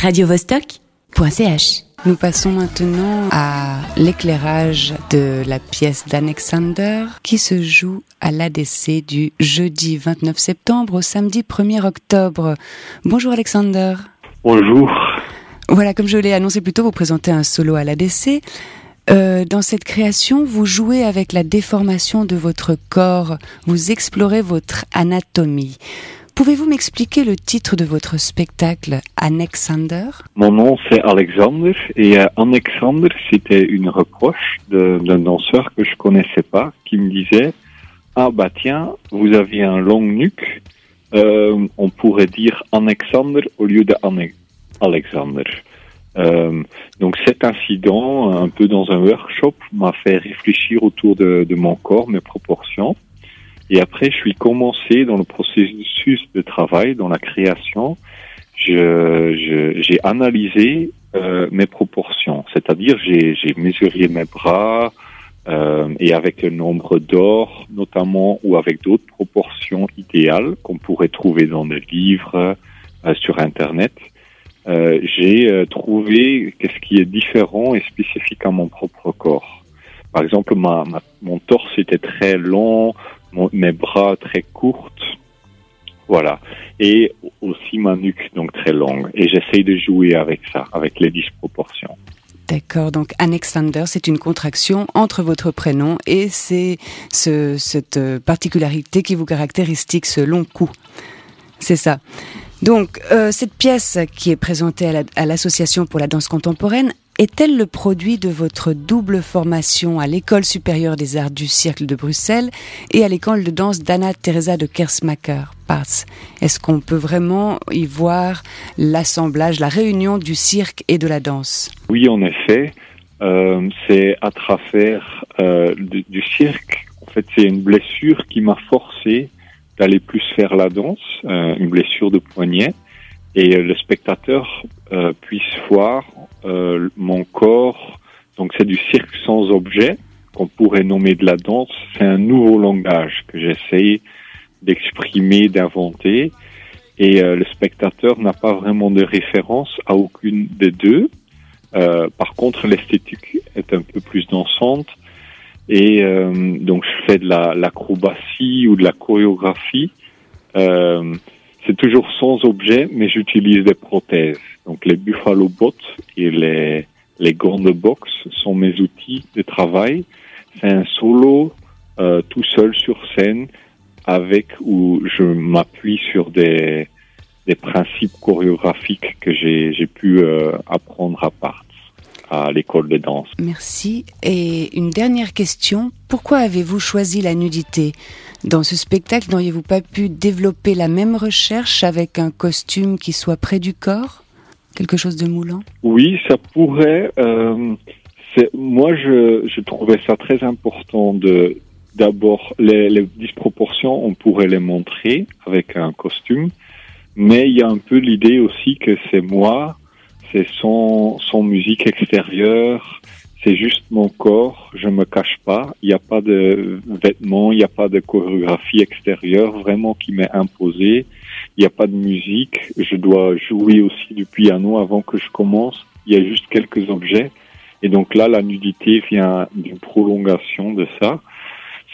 radiovostok.ch. Nous passons maintenant à l'éclairage de la pièce d'Alexander qui se joue à l'ADC du jeudi 29 septembre au samedi 1er octobre. Bonjour Alexander. Bonjour. Voilà, comme je l'ai annoncé plus tôt, vous présentez un solo à l'ADC. Euh, dans cette création, vous jouez avec la déformation de votre corps, vous explorez votre anatomie. Pouvez-vous m'expliquer le titre de votre spectacle, Alexander? Mon nom c'est Alexander et euh, Alexander c'était une reproche d'un danseur que je connaissais pas qui me disait ah bah tiens vous aviez un long nuque euh, on pourrait dire Alexander au lieu de Alexander. Euh, donc cet incident, un peu dans un workshop, m'a fait réfléchir autour de, de, mon corps, mes proportions. Et après, je suis commencé dans le processus de travail, dans la création. J'ai analysé euh, mes proportions, c'est-à-dire j'ai mesuré mes bras euh, et avec le nombre d'or, notamment, ou avec d'autres proportions idéales qu'on pourrait trouver dans des livres, euh, sur Internet. Euh, j'ai euh, trouvé qu'est-ce qui est différent et spécifique à mon propre corps. Par exemple, mon torse était très long, mes bras très courtes, voilà, et aussi ma nuque donc très longue. Et j'essaye de jouer avec ça, avec les disproportions. D'accord, donc Alexander, c'est une contraction entre votre prénom et c'est ce, cette euh, particularité qui vous caractérise, ce long cou. C'est ça. Donc, euh, cette pièce qui est présentée à l'Association pour la danse contemporaine, est-elle le produit de votre double formation à l'École supérieure des arts du cirque de Bruxelles et à l'école de danse d'Anna Teresa de Kersmacher, Parts Est-ce qu'on peut vraiment y voir l'assemblage, la réunion du cirque et de la danse? Oui, en effet. Euh, c'est à travers euh, du cirque. En fait, c'est une blessure qui m'a forcé d'aller plus faire la danse, euh, une blessure de poignet, et euh, le spectateur euh, puisse voir mon corps. Donc c'est du cirque sans objet qu'on pourrait nommer de la danse. C'est un nouveau langage que j'essaye d'exprimer, d'inventer. Et le spectateur n'a pas vraiment de référence à aucune des deux. par contre, l'esthétique est un peu plus dansante et euh, donc je fais de l'acrobatie ou de la chorégraphie. Euh, c'est toujours sans objet, mais j'utilise des prothèses. Donc les Buffalo Bots et les, les gants de sont mes outils de travail. C'est un solo euh, tout seul sur scène avec où je m'appuie sur des, des principes chorégraphiques que j'ai pu euh, apprendre à part à l'école de danse. Merci. Et une dernière question. Pourquoi avez-vous choisi la nudité? Dans ce spectacle, n'auriez-vous pas pu développer la même recherche avec un costume qui soit près du corps? Quelque chose de moulant? Oui, ça pourrait. Euh, moi, je, je, trouvais ça très important de d'abord les, les disproportions, on pourrait les montrer avec un costume, mais il y a un peu l'idée aussi que c'est moi c'est son, son musique extérieure, c'est juste mon corps, je me cache pas, il n'y a pas de vêtements, il n'y a pas de chorégraphie extérieure vraiment qui m'est imposée, il n'y a pas de musique, je dois jouer aussi du piano avant que je commence, il y a juste quelques objets, et donc là la nudité vient d'une prolongation de ça,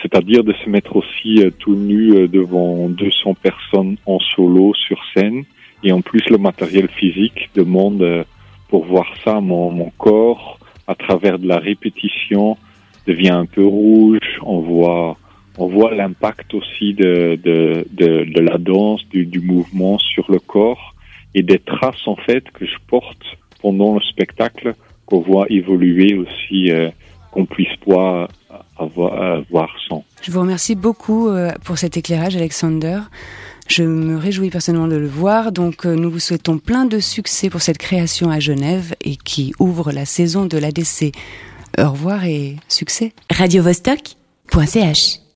c'est-à-dire de se mettre aussi euh, tout nu euh, devant 200 personnes en solo sur scène, et en plus, le matériel physique demande, euh, pour voir ça, mon, corps, à travers de la répétition, devient un peu rouge. On voit, on voit l'impact aussi de, de, de, la danse, du, mouvement sur le corps et des traces en fait que je porte pendant le spectacle qu'on voit évoluer aussi, euh, qu'on puisse voir, avoir, voir sans. Je vous remercie beaucoup euh, pour cet éclairage, Alexander. Je me réjouis personnellement de le voir, donc euh, nous vous souhaitons plein de succès pour cette création à Genève et qui ouvre la saison de l'ADC. Au revoir et succès. Radio